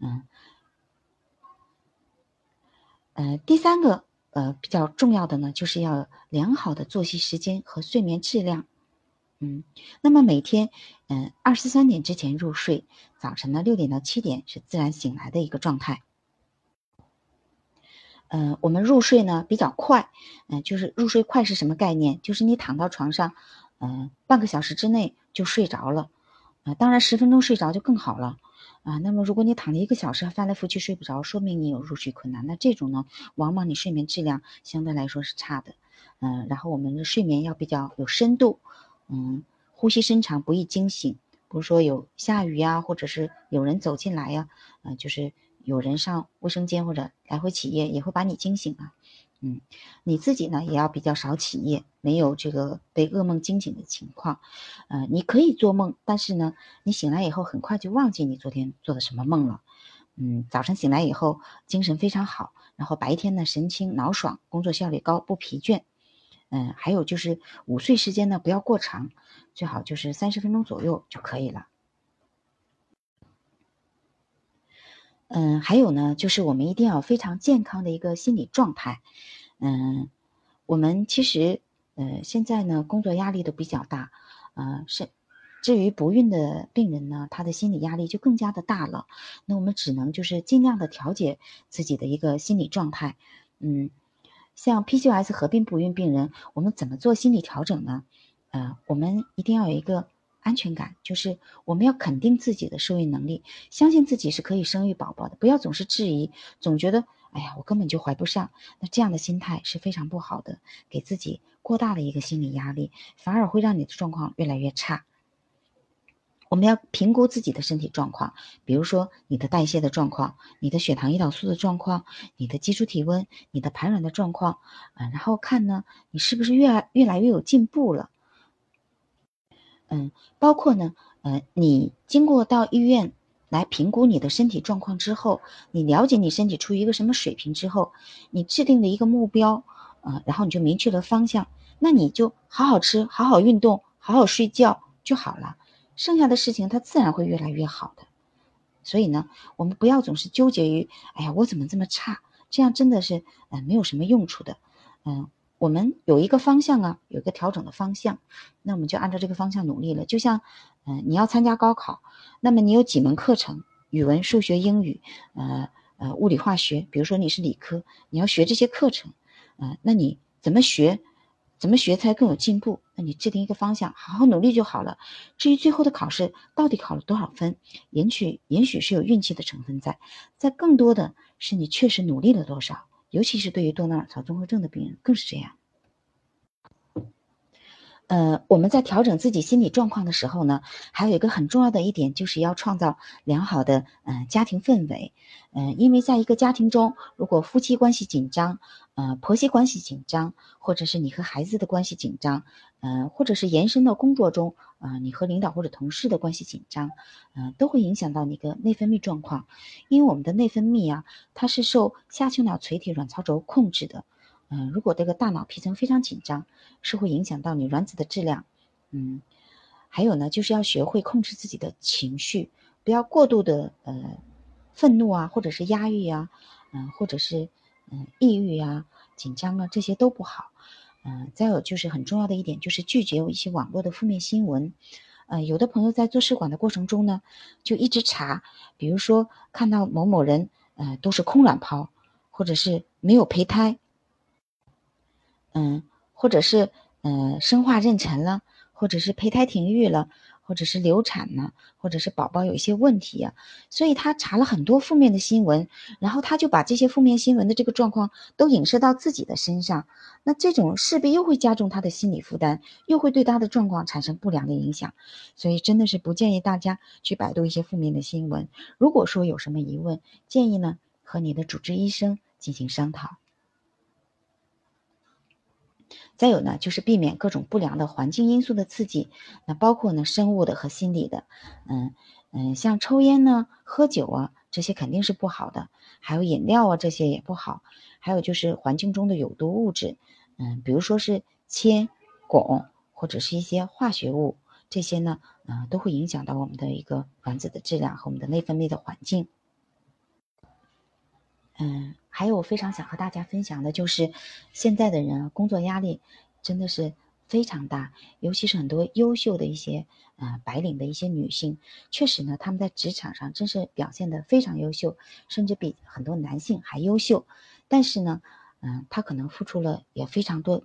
嗯。呃，第三个呃比较重要的呢，就是要良好的作息时间和睡眠质量。嗯，那么每天嗯二十三点之前入睡，早晨呢六点到七点是自然醒来的一个状态。嗯，我们入睡呢比较快，嗯，就是入睡快是什么概念？就是你躺到床上，嗯，半个小时之内就睡着了。啊，当然十分钟睡着就更好了。啊，那么如果你躺了一个小时翻来覆去睡不着，说明你有入睡困难。那这种呢，往往你睡眠质量相对来说是差的。嗯，然后我们的睡眠要比较有深度，嗯，呼吸深长，不易惊醒。比如说有下雨呀，或者是有人走进来呀，嗯，就是有人上卫生间或者来回起夜，也会把你惊醒啊。嗯，你自己呢也要比较少起夜，没有这个被噩梦惊醒的情况。呃，你可以做梦，但是呢，你醒来以后很快就忘记你昨天做的什么梦了。嗯，早晨醒来以后精神非常好，然后白天呢神清脑爽，工作效率高，不疲倦。嗯，还有就是午睡时间呢不要过长，最好就是三十分钟左右就可以了。嗯，还有呢，就是我们一定要非常健康的一个心理状态。嗯，我们其实呃现在呢工作压力都比较大，呃是至于不孕的病人呢，他的心理压力就更加的大了。那我们只能就是尽量的调节自己的一个心理状态。嗯，像 PCOS 合并不孕病人，我们怎么做心理调整呢？呃，我们一定要有一个。安全感就是我们要肯定自己的受孕能力，相信自己是可以生育宝宝的，不要总是质疑，总觉得哎呀我根本就怀不上，那这样的心态是非常不好的，给自己过大的一个心理压力，反而会让你的状况越来越差。我们要评估自己的身体状况，比如说你的代谢的状况，你的血糖、胰岛素的状况，你的基础体温，你的排卵的状况，嗯，然后看呢你是不是越来越来越有进步了。嗯，包括呢，呃，你经过到医院来评估你的身体状况之后，你了解你身体处于一个什么水平之后，你制定了一个目标，呃，然后你就明确了方向，那你就好好吃，好好运动，好好睡觉就好了，剩下的事情它自然会越来越好的。所以呢，我们不要总是纠结于，哎呀，我怎么这么差？这样真的是，呃，没有什么用处的。嗯，我们有一个方向啊，有一个调整的方向，那我们就按照这个方向努力了。就像，嗯，你要参加高考，那么你有几门课程，语文、数学、英语，呃呃，物理、化学，比如说你是理科，你要学这些课程，嗯，那你怎么学？怎么学才更有进步？那你制定一个方向，好好努力就好了。至于最后的考试到底考了多少分，也许也许是有运气的成分在，在更多的是你确实努力了多少。尤其是对于多囊卵巢综合症的病人更是这样。呃，我们在调整自己心理状况的时候呢，还有一个很重要的一点，就是要创造良好的嗯家庭氛围。嗯，因为在一个家庭中，如果夫妻关系紧张，呃，婆媳关系紧张，或者是你和孩子的关系紧张，嗯，或者是延伸到工作中，啊，你和领导或者同事的关系紧张，嗯，都会影响到你的内分泌状况。因为我们的内分泌啊，它是受下丘脑垂体卵巢轴控制的。嗯，如果这个大脑皮层非常紧张，是会影响到你卵子的质量。嗯，还有呢，就是要学会控制自己的情绪，不要过度的呃愤怒啊，或者是压抑啊，嗯，或者是嗯抑郁啊、紧张啊，这些都不好。嗯，再有就是很重要的一点，就是拒绝一些网络的负面新闻。呃，有的朋友在做试管的过程中呢，就一直查，比如说看到某某人呃都是空卵泡，或者是没有胚胎。嗯，或者是呃生化妊娠了，或者是胚胎停育了，或者是流产呢，或者是宝宝有一些问题呀，所以他查了很多负面的新闻，然后他就把这些负面新闻的这个状况都影射到自己的身上，那这种势必又会加重他的心理负担，又会对他的状况产生不良的影响，所以真的是不建议大家去百度一些负面的新闻。如果说有什么疑问，建议呢和你的主治医生进行商讨。再有呢，就是避免各种不良的环境因素的刺激，那包括呢生物的和心理的，嗯嗯，像抽烟呢、喝酒啊，这些肯定是不好的，还有饮料啊这些也不好，还有就是环境中的有毒物质，嗯，比如说是铅、汞或者是一些化学物，这些呢，嗯，都会影响到我们的一个卵子的质量和我们的内分泌的环境。嗯，还有我非常想和大家分享的就是，现在的人工作压力真的是非常大，尤其是很多优秀的一些呃白领的一些女性，确实呢，他们在职场上真是表现的非常优秀，甚至比很多男性还优秀。但是呢，嗯，他可能付出了也非常多，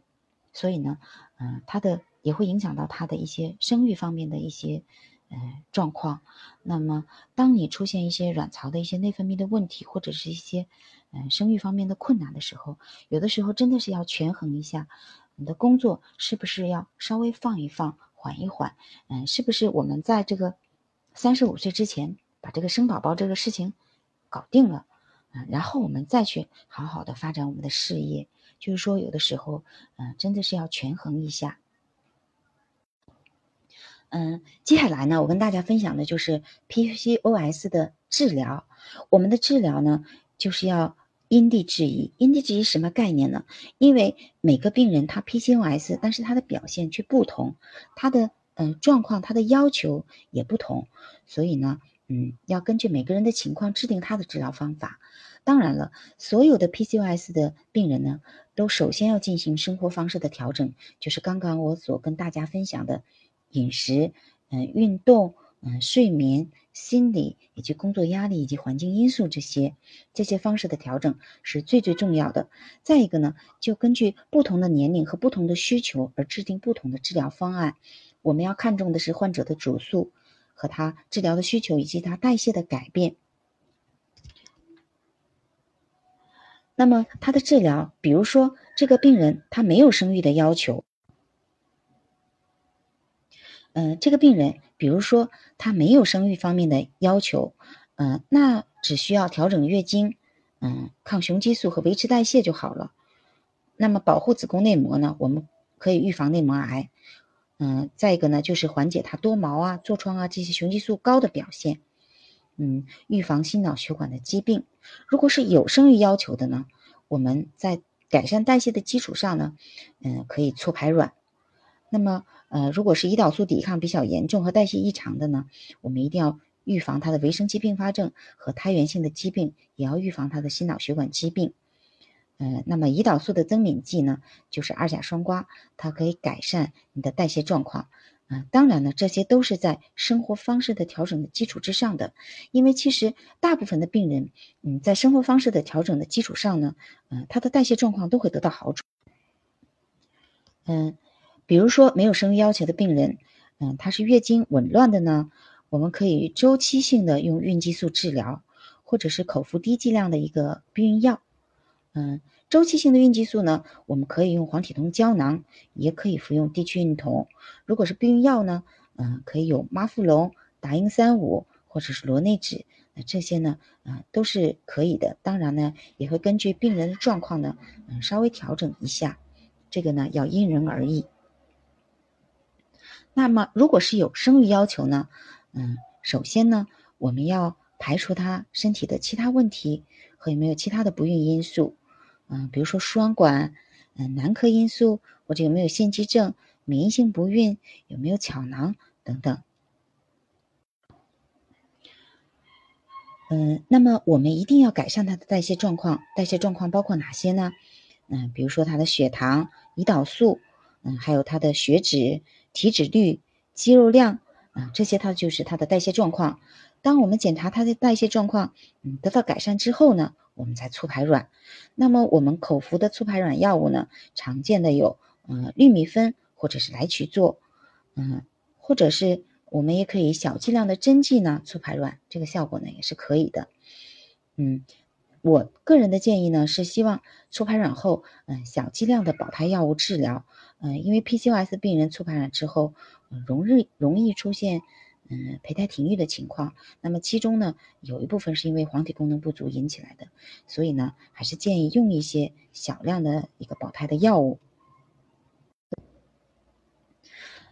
所以呢，嗯，他的也会影响到他的一些生育方面的一些。呃，状况。那么，当你出现一些卵巢的一些内分泌的问题，或者是一些嗯生育方面的困难的时候，有的时候真的是要权衡一下，你的工作是不是要稍微放一放，缓一缓。嗯，是不是我们在这个三十五岁之前把这个生宝宝这个事情搞定了，嗯，然后我们再去好好的发展我们的事业。就是说，有的时候，嗯，真的是要权衡一下。嗯，接下来呢，我跟大家分享的就是 PCOS 的治疗。我们的治疗呢，就是要因地制宜。因地制宜什么概念呢？因为每个病人他 PCOS，但是他的表现却不同，他的嗯状况，他的要求也不同，所以呢，嗯，要根据每个人的情况制定他的治疗方法。当然了，所有的 PCOS 的病人呢，都首先要进行生活方式的调整，就是刚刚我所跟大家分享的。饮食、嗯，运动、嗯，睡眠、心理以及工作压力以及环境因素这些这些方式的调整是最最重要的。再一个呢，就根据不同的年龄和不同的需求而制定不同的治疗方案。我们要看重的是患者的主诉和他治疗的需求以及他代谢的改变。那么他的治疗，比如说这个病人他没有生育的要求。嗯，这个病人，比如说他没有生育方面的要求，嗯，那只需要调整月经，嗯，抗雄激素和维持代谢就好了。那么保护子宫内膜呢，我们可以预防内膜癌，嗯，再一个呢，就是缓解它多毛啊、痤疮啊这些雄激素高的表现。嗯，预防心脑血管的疾病。如果是有生育要求的呢，我们在改善代谢的基础上呢，嗯，可以促排卵。那么，呃，如果是胰岛素抵抗比较严重和代谢异常的呢，我们一定要预防它的维生期并发症和胎源性的疾病，也要预防它的心脑血管疾病。呃，那么胰岛素的增敏剂呢，就是二甲双胍，它可以改善你的代谢状况。嗯，当然呢，这些都是在生活方式的调整的基础之上的，因为其实大部分的病人，嗯，在生活方式的调整的基础上呢，嗯，他的代谢状况都会得到好转。嗯，比如说没有生育要求的病人，嗯，他是月经紊乱的呢，我们可以周期性的用孕激素治疗，或者是口服低剂量的一个避孕药。嗯，周期性的孕激素呢，我们可以用黄体酮胶囊，也可以服用地区孕酮。如果是避孕药呢，嗯，可以有妈富隆、达英三五或者是罗内酯，那这些呢，啊，都是可以的。当然呢，也会根据病人的状况呢，嗯，稍微调整一下，这个呢要因人而异。那么，如果是有生育要求呢，嗯，首先呢，我们要排除他身体的其他问题和有没有其他的不孕因素。嗯，比如说输卵管，嗯，男科因素，或者有没有腺肌症、免疫性不孕，有没有巧囊等等。嗯，那么我们一定要改善他的代谢状况。代谢状况包括哪些呢？嗯，比如说他的血糖、胰岛素，嗯，还有他的血脂、体脂率、肌肉量，啊，这些它就是它的代谢状况。当我们检查它的代谢状况，嗯，得到改善之后呢？我们再促排卵，那么我们口服的促排卵药物呢？常见的有，嗯，氯米芬或者是来曲唑，嗯，或者是我们也可以小剂量的针剂呢促排卵，这个效果呢也是可以的。嗯，我个人的建议呢是希望促排卵后，嗯，小剂量的保胎药物治疗，嗯，因为 PCOS 病人促排卵之后，嗯容易容易出现。嗯，胚胎停育的情况，那么其中呢，有一部分是因为黄体功能不足引起来的，所以呢，还是建议用一些小量的一个保胎的药物。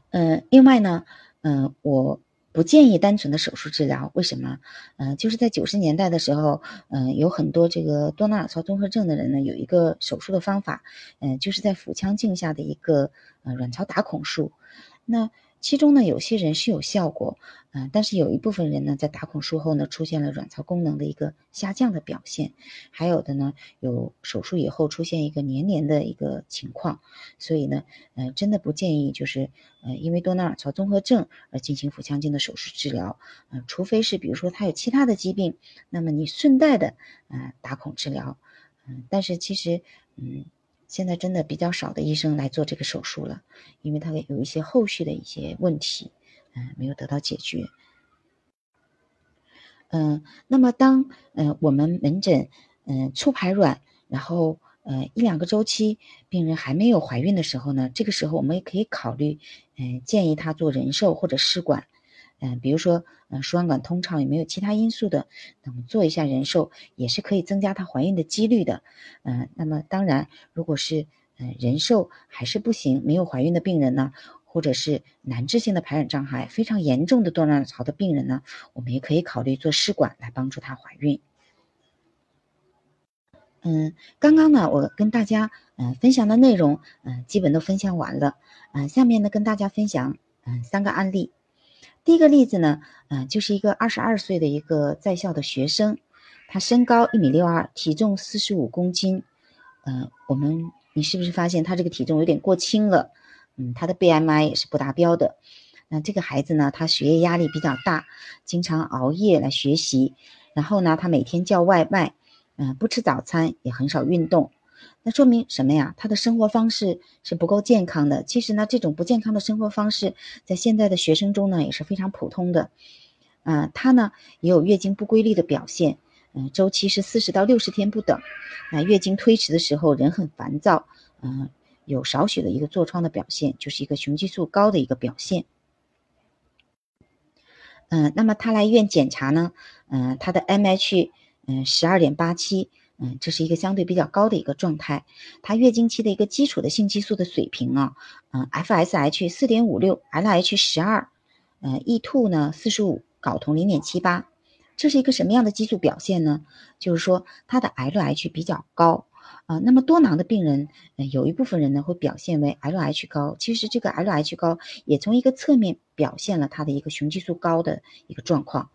嗯，另外呢，嗯，我不建议单纯的手术治疗，为什么？嗯，就是在九十年代的时候，嗯，有很多这个多囊卵巢综合症的人呢，有一个手术的方法，嗯，就是在腹腔镜下的一个呃卵巢打孔术，那。其中呢，有些人是有效果，嗯，但是有一部分人呢，在打孔术后呢，出现了卵巢功能的一个下降的表现，还有的呢，有手术以后出现一个黏连的一个情况，所以呢，嗯，真的不建议就是，呃，因为多囊卵巢综合症而进行腹腔镜的手术治疗，嗯，除非是比如说他有其他的疾病，那么你顺带的，嗯，打孔治疗，嗯，但是其实，嗯。现在真的比较少的医生来做这个手术了，因为他有一些后续的一些问题，嗯，没有得到解决。嗯，那么当嗯我们门诊嗯促排卵，然后呃一两个周期病人还没有怀孕的时候呢，这个时候我们也可以考虑嗯建议他做人授或者试管。嗯，比如说，嗯，输卵管通畅有没有其他因素的？那么做一下人授也是可以增加她怀孕的几率的。嗯，那么当然，如果是嗯人授还是不行，没有怀孕的病人呢，或者是难治性的排卵障碍非常严重的多囊卵巢的病人呢，我们也可以考虑做试管来帮助她怀孕。嗯，刚刚呢，我跟大家嗯分享的内容嗯基本都分享完了。嗯，下面呢跟大家分享嗯三个案例。第一个例子呢，嗯，就是一个二十二岁的一个在校的学生，他身高一米六二，体重四十五公斤，嗯，我们你是不是发现他这个体重有点过轻了？嗯，他的 BMI 也是不达标的。那这个孩子呢，他学业压力比较大，经常熬夜来学习，然后呢，他每天叫外卖，嗯，不吃早餐，也很少运动。那说明什么呀？他的生活方式是不够健康的。其实呢，这种不健康的生活方式在现在的学生中呢也是非常普通的。嗯，他呢也有月经不规律的表现，嗯，周期是四十到六十天不等。那月经推迟的时候人很烦躁，嗯，有少许的一个痤疮的表现，就是一个雄激素高的一个表现。嗯，那么他来医院检查呢，嗯，他的 MH 嗯十二点八七。嗯，这是一个相对比较高的一个状态。她月经期的一个基础的性激素的水平啊，嗯，FSH 四点五六，LH 十二，嗯，E two 呢四十五，睾酮零点七八，这是一个什么样的激素表现呢？就是说他的 LH 比较高啊。那么多囊的病人，呃，有一部分人呢会表现为 LH 高。其实这个 LH 高也从一个侧面表现了他的一个雄激素高的一个状况。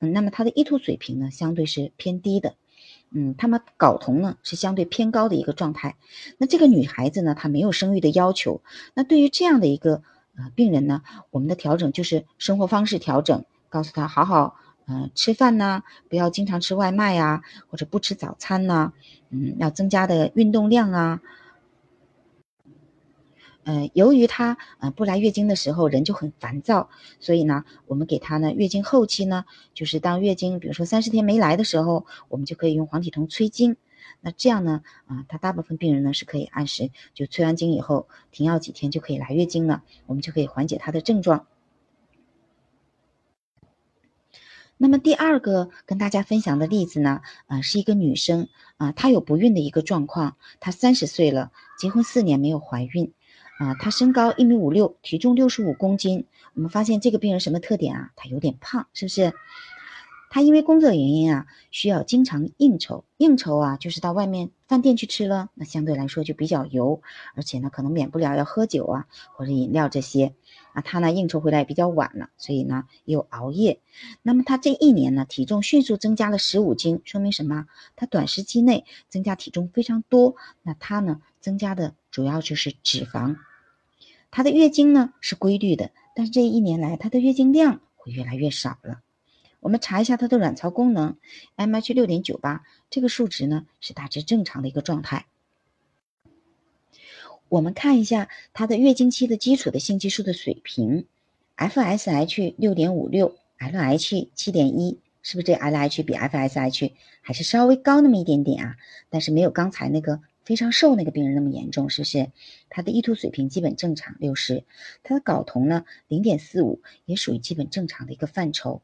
嗯，那么他的胰图水平呢相对是偏低的。嗯，他们睾酮呢是相对偏高的一个状态。那这个女孩子呢，她没有生育的要求。那对于这样的一个呃病人呢，我们的调整就是生活方式调整，告诉她好好呃吃饭呢，不要经常吃外卖呀，或者不吃早餐呐，嗯，要增加的运动量啊。嗯，由于她呃不来月经的时候人就很烦躁，所以呢，我们给她呢月经后期呢，就是当月经比如说三十天没来的时候，我们就可以用黄体酮催经。那这样呢，啊，她大部分病人呢是可以按时就催完经以后停药几天就可以来月经了，我们就可以缓解她的症状。那么第二个跟大家分享的例子呢，啊，是一个女生啊，她有不孕的一个状况，她三十岁了，结婚四年没有怀孕。啊，他身高一米五六，体重六十五公斤。我们发现这个病人什么特点啊？他有点胖，是不是？他因为工作原因啊，需要经常应酬。应酬啊，就是到外面饭店去吃了，那相对来说就比较油，而且呢，可能免不了要喝酒啊，或者饮料这些。啊，他呢应酬回来比较晚了，所以呢又熬夜。那么他这一年呢，体重迅速增加了十五斤，说明什么？他短时期内增加体重非常多。那他呢，增加的主要就是脂肪。她的月经呢是规律的，但是这一年来她的月经量会越来越少了。我们查一下她的卵巢功能，MH 六点九八这个数值呢是大致正常的一个状态。我们看一下她的月经期的基础的性激素的水平，FSH 六点五六，LH 七点一，是不是这 LH 比 FSH 还是稍微高那么一点点啊？但是没有刚才那个。非常瘦那个病人那么严重，是不是？他的 E2 水平基本正常，六十。他的睾酮呢，零点四五，也属于基本正常的一个范畴。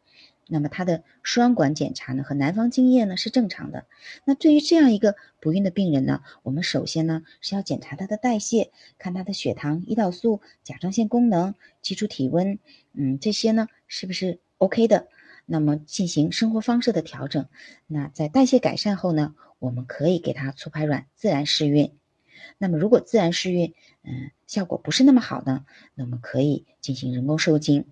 那么他的双管检查呢和南方精液呢是正常的。那对于这样一个不孕的病人呢，我们首先呢是要检查他的代谢，看他的血糖、胰岛素、甲状腺功能、基础体温，嗯，这些呢是不是 OK 的？那么进行生活方式的调整。那在代谢改善后呢？我们可以给她促排卵、自然试孕。那么，如果自然试孕，嗯，效果不是那么好呢，那么可以进行人工受精。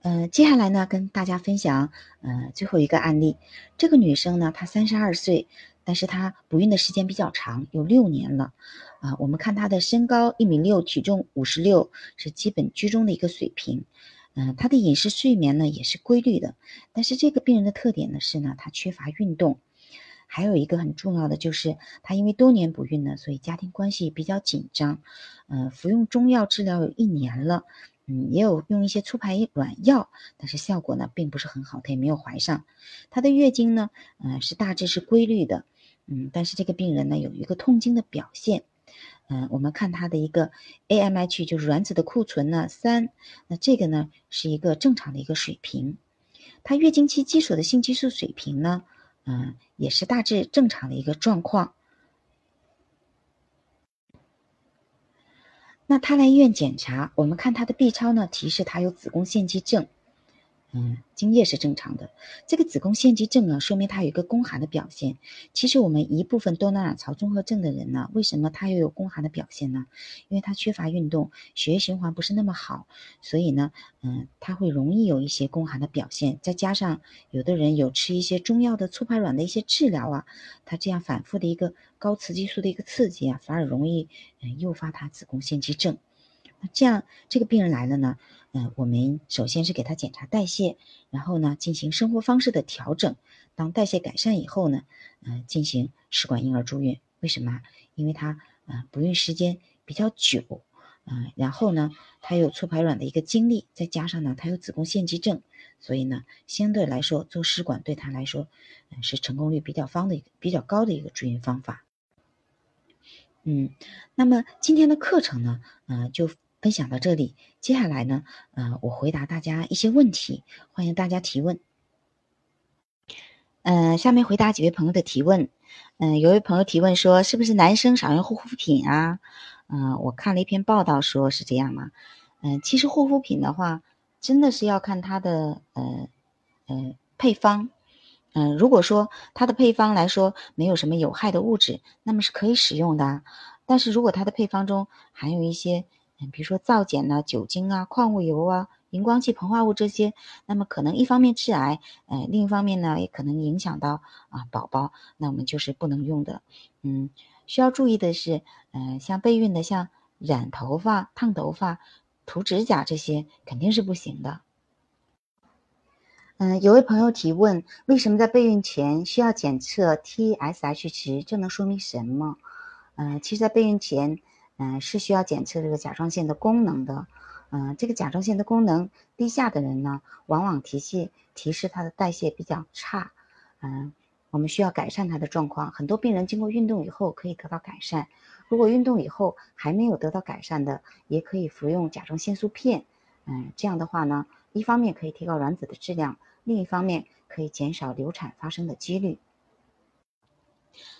嗯，接下来呢，跟大家分享，嗯，最后一个案例。这个女生呢，她三十二岁，但是她不孕的时间比较长，有六年了。啊，我们看她的身高一米六，体重五十六，是基本居中的一个水平。嗯，他的饮食睡眠呢也是规律的，但是这个病人的特点呢是呢他缺乏运动，还有一个很重要的就是他因为多年不孕呢，所以家庭关系比较紧张，嗯，服用中药治疗有一年了，嗯，也有用一些促排卵药，但是效果呢并不是很好，他也没有怀上，他的月经呢，嗯，是大致是规律的，嗯，但是这个病人呢有一个痛经的表现。嗯，我们看它的一个 AMH 就是卵子的库存呢三，那这个呢是一个正常的一个水平。它月经期基础的性激素水平呢，嗯，也是大致正常的一个状况。那他来医院检查，我们看他的 B 超呢，提示他有子宫腺肌症。嗯，精液是正常的。这个子宫腺肌症呢，说明它有一个宫寒的表现。其实我们一部分多囊卵巢综合症的人呢，为什么他又有宫寒的表现呢？因为他缺乏运动，血液循环不是那么好，所以呢，嗯，他会容易有一些宫寒的表现。再加上有的人有吃一些中药的促排卵的一些治疗啊，他这样反复的一个高雌激素的一个刺激啊，反而容易嗯诱发他子宫腺肌症。那这样这个病人来了呢？嗯，我们首先是给他检查代谢，然后呢进行生活方式的调整。当代谢改善以后呢，嗯，进行试管婴儿住院。为什么？因为他呃不孕时间比较久，嗯，然后呢他有促排卵的一个经历，再加上呢他有子宫腺肌症，所以呢相对来说做试管对他来说，嗯是成功率比较方的一个比较高的一个住院方法。嗯，那么今天的课程呢，嗯就。分享到这里，接下来呢，呃，我回答大家一些问题，欢迎大家提问。嗯，下面回答几位朋友的提问。嗯，有位朋友提问说，是不是男生少用护肤品啊？嗯，我看了一篇报道，说是这样吗？嗯，其实护肤品的话，真的是要看它的呃呃配方。嗯，如果说它的配方来说没有什么有害的物质，那么是可以使用的。但是如果它的配方中含有一些，嗯，比如说皂碱呐、酒精啊、矿物油啊、荧光剂、膨化物这些，那么可能一方面致癌，呃，另一方面呢也可能影响到啊宝宝，那我们就是不能用的。嗯，需要注意的是，嗯，像备孕的，像染头发、烫头发、涂指甲这些肯定是不行的。嗯，有位朋友提问，为什么在备孕前需要检测 TSH 值？这能说明什么？嗯，其实，在备孕前，嗯，是需要检测这个甲状腺的功能的。嗯，这个甲状腺的功能低下的人呢，往往提示提示他的代谢比较差。嗯，我们需要改善他的状况。很多病人经过运动以后可以得到改善。如果运动以后还没有得到改善的，也可以服用甲状腺素片。嗯，这样的话呢。一方面可以提高卵子的质量，另一方面可以减少流产发生的几率。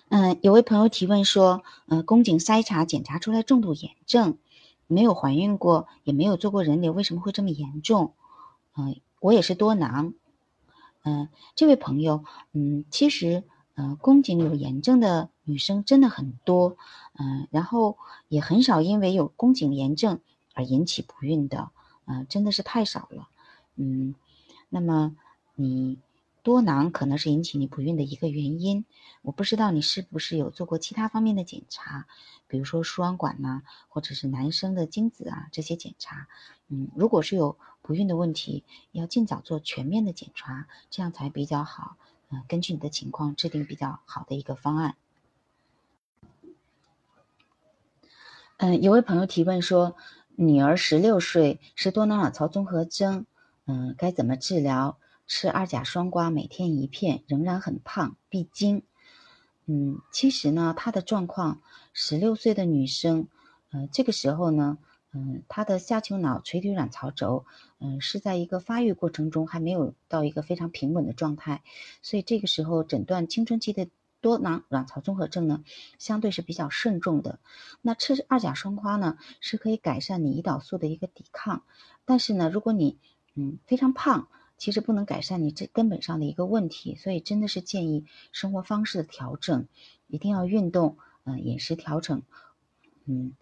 嗯，有位朋友提问说，呃，宫颈筛查检查出来重度炎症，没有怀孕过，也没有做过人流，为什么会这么严重？嗯，我也是多囊。嗯，这位朋友，嗯，其实，呃，宫颈有炎症的女生真的很多，嗯，然后也很少因为有宫颈炎症而引起不孕的，嗯，真的是太少了。嗯，那么你多囊可能是引起你不孕的一个原因。我不知道你是不是有做过其他方面的检查，比如说输卵管呐，或者是男生的精子啊这些检查。嗯，如果是有不孕的问题，要尽早做全面的检查，这样才比较好。嗯，根据你的情况制定比较好的一个方案。嗯，有位朋友提问说，女儿十六岁，是多囊卵巢综合征。嗯，该怎么治疗？吃二甲双胍，每天一片，仍然很胖，闭经。嗯，其实呢，她的状况，十六岁的女生，嗯，这个时候呢，嗯，她的下丘脑垂体卵巢轴，嗯，是在一个发育过程中，还没有到一个非常平稳的状态，所以这个时候诊断青春期的多囊卵巢综合症呢，相对是比较慎重的。那吃二甲双胍呢，是可以改善你胰岛素的一个抵抗，但是呢，如果你嗯，非常胖，其实不能改善你这根本上的一个问题，所以真的是建议生活方式的调整，一定要运动，嗯，饮食调整，嗯，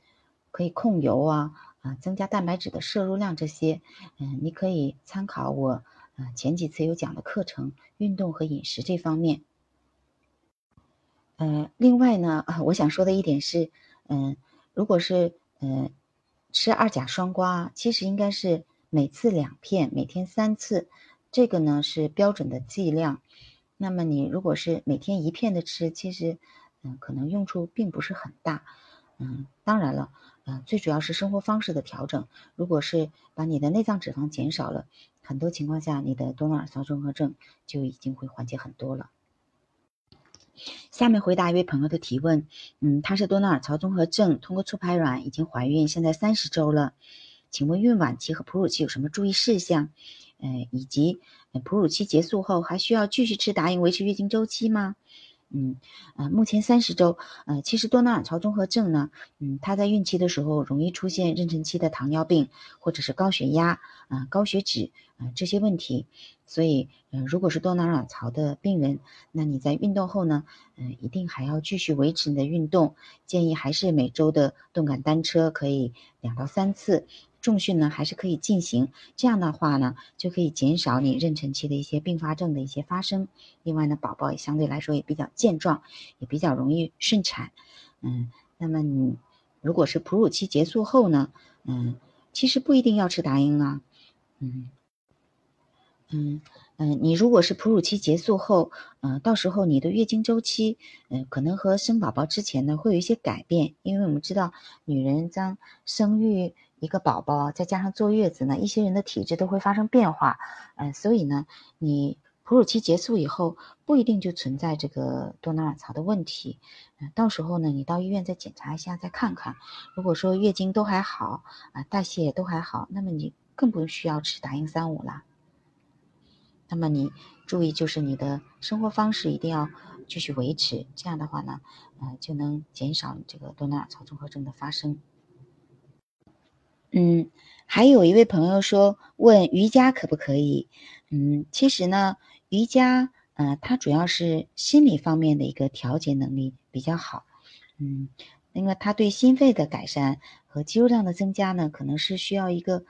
可以控油啊，啊，增加蛋白质的摄入量这些，嗯，你可以参考我，呃，前几次有讲的课程，运动和饮食这方面。呃，另外呢，我想说的一点是，嗯，如果是，嗯，吃二甲双胍，其实应该是。每次两片，每天三次，这个呢是标准的剂量。那么你如果是每天一片的吃，其实，嗯，可能用处并不是很大。嗯，当然了，嗯，最主要是生活方式的调整。如果是把你的内脏脂肪减少了，很多情况下你的多囊卵巢综合症就已经会缓解很多了。下面回答一位朋友的提问，嗯，他是多囊卵巢综合症，通过促排卵已经怀孕，现在三十周了。请问孕晚期和哺乳期有什么注意事项？呃，以及哺乳期结束后还需要继续吃达英维持月经周期吗？嗯，呃，目前三十周，呃，其实多囊卵巢综合症呢，嗯，它在孕期的时候容易出现妊娠期的糖尿病或者是高血压啊、高血脂啊这些问题，所以，嗯，如果是多囊卵巢的病人，那你在运动后呢，嗯，一定还要继续维持你的运动，建议还是每周的动感单车可以两到三次。重训呢还是可以进行，这样的话呢就可以减少你妊娠期的一些并发症的一些发生。另外呢，宝宝也相对来说也比较健壮，也比较容易顺产。嗯，那么你如果是哺乳期结束后呢，嗯，其实不一定要吃达英啊。嗯，嗯嗯，你如果是哺乳期结束后，嗯，到时候你的月经周期，嗯，可能和生宝宝之前呢会有一些改变，因为我们知道女人将生育。一个宝宝再加上坐月子呢，一些人的体质都会发生变化，嗯，所以呢，你哺乳期结束以后不一定就存在这个多囊卵巢的问题，嗯，到时候呢，你到医院再检查一下，再看看，如果说月经都还好啊，代谢也都还好，那么你更不需要吃达英三五了。那么你注意就是你的生活方式一定要继续维持，这样的话呢，呃，就能减少这个多囊卵巢综合症的发生。嗯，还有一位朋友说问瑜伽可不可以？嗯，其实呢，瑜伽，呃，它主要是心理方面的一个调节能力比较好。嗯，因为它对心肺的改善和肌肉量的增加呢，可能是需要一个，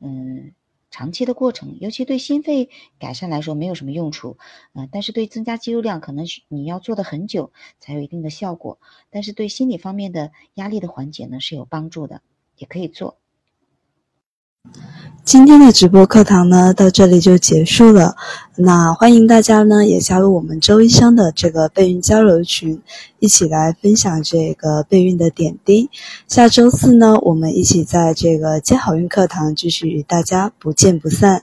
嗯。长期的过程，尤其对心肺改善来说没有什么用处，呃，但是对增加肌肉量可能你要做的很久才有一定的效果。但是对心理方面的压力的缓解呢是有帮助的，也可以做。今天的直播课堂呢，到这里就结束了。那欢迎大家呢，也加入我们周医生的这个备孕交流群，一起来分享这个备孕的点滴。下周四呢，我们一起在这个接好运课堂继续与大家不见不散。